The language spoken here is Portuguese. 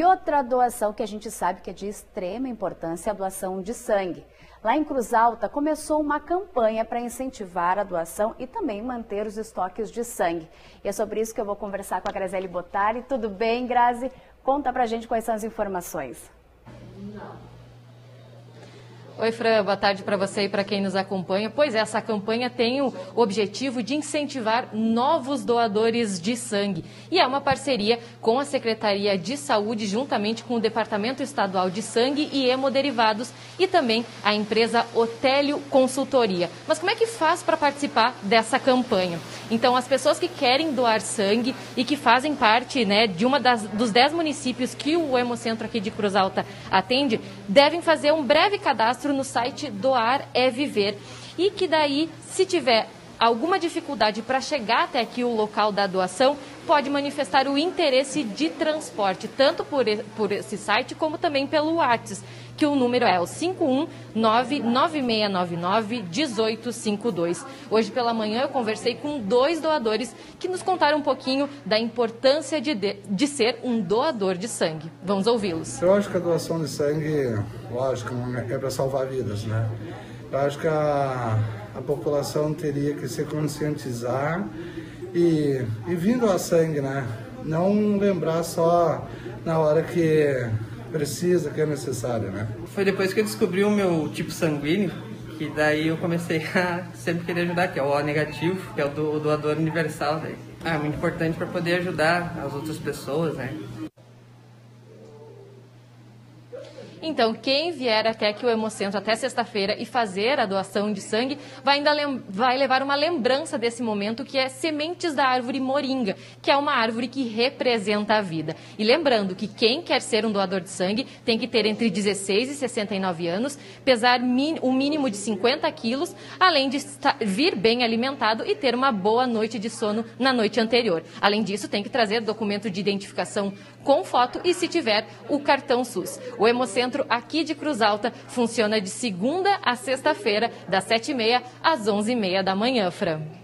E outra doação que a gente sabe que é de extrema importância é a doação de sangue. Lá em Cruz Alta começou uma campanha para incentivar a doação e também manter os estoques de sangue. E é sobre isso que eu vou conversar com a Graziele Botari. Tudo bem, Grazi? Conta pra gente quais são as informações. Não. Oi, Fran, boa tarde para você e para quem nos acompanha. Pois é, essa campanha tem o objetivo de incentivar novos doadores de sangue. E é uma parceria com a Secretaria de Saúde, juntamente com o Departamento Estadual de Sangue e Hemoderivados e também a empresa Otélio Consultoria. Mas como é que faz para participar dessa campanha? Então, as pessoas que querem doar sangue e que fazem parte né, de uma das, dos dez municípios que o Hemocentro aqui de Cruz Alta atende, devem fazer um breve cadastro no site Doar é Viver. E que daí, se tiver alguma dificuldade para chegar até aqui o local da doação, pode manifestar o interesse de transporte, tanto por, por esse site como também pelo WhatsApp, que o número é o 51996991852. Hoje pela manhã eu conversei com dois doadores que nos contaram um pouquinho da importância de, de, de ser um doador de sangue. Vamos ouvi-los. Eu acho que a doação de sangue, lógico, é para salvar vidas, né? Eu acho que a a população teria que se conscientizar e, e vindo a sangue, né? Não lembrar só na hora que precisa, que é necessário, né? Foi depois que eu descobri o meu tipo sanguíneo que daí eu comecei a sempre querer ajudar, que é o O negativo, que é o, do, o doador universal. Daí. Ah, é muito importante para poder ajudar as outras pessoas, né? Então, quem vier até aqui o Hemocentro até sexta-feira e fazer a doação de sangue vai ainda vai levar uma lembrança desse momento que é sementes da árvore moringa, que é uma árvore que representa a vida. E lembrando que quem quer ser um doador de sangue tem que ter entre 16 e 69 anos, pesar o mínimo de 50 quilos, além de vir bem alimentado e ter uma boa noite de sono na noite anterior. Além disso, tem que trazer documento de identificação com foto e, se tiver, o cartão SUS. O Hemocentro aqui de Cruz Alta funciona de segunda a sexta-feira, das 7h30 às 11h30 da manhã, Fran.